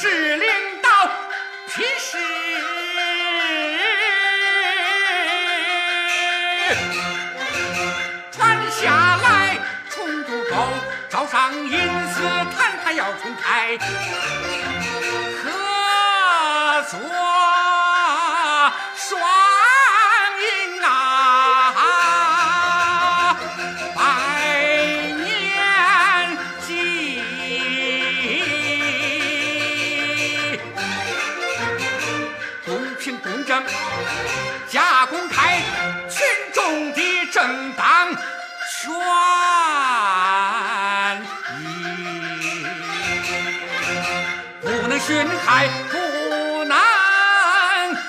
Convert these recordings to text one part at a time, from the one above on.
是领导批示传下来重渡沟招商引资谈判要重开合作双加公开，群众的正当权益，不能侵害，不能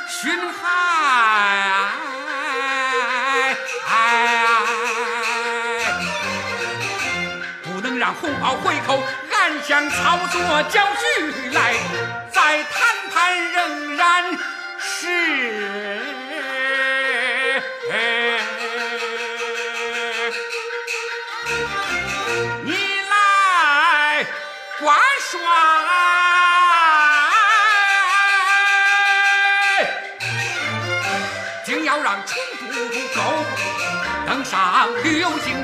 侵害。不能让红包回扣暗箱操作搅局来，在谈判仍然是你来挂帅。竟要让成都沟登上旅游经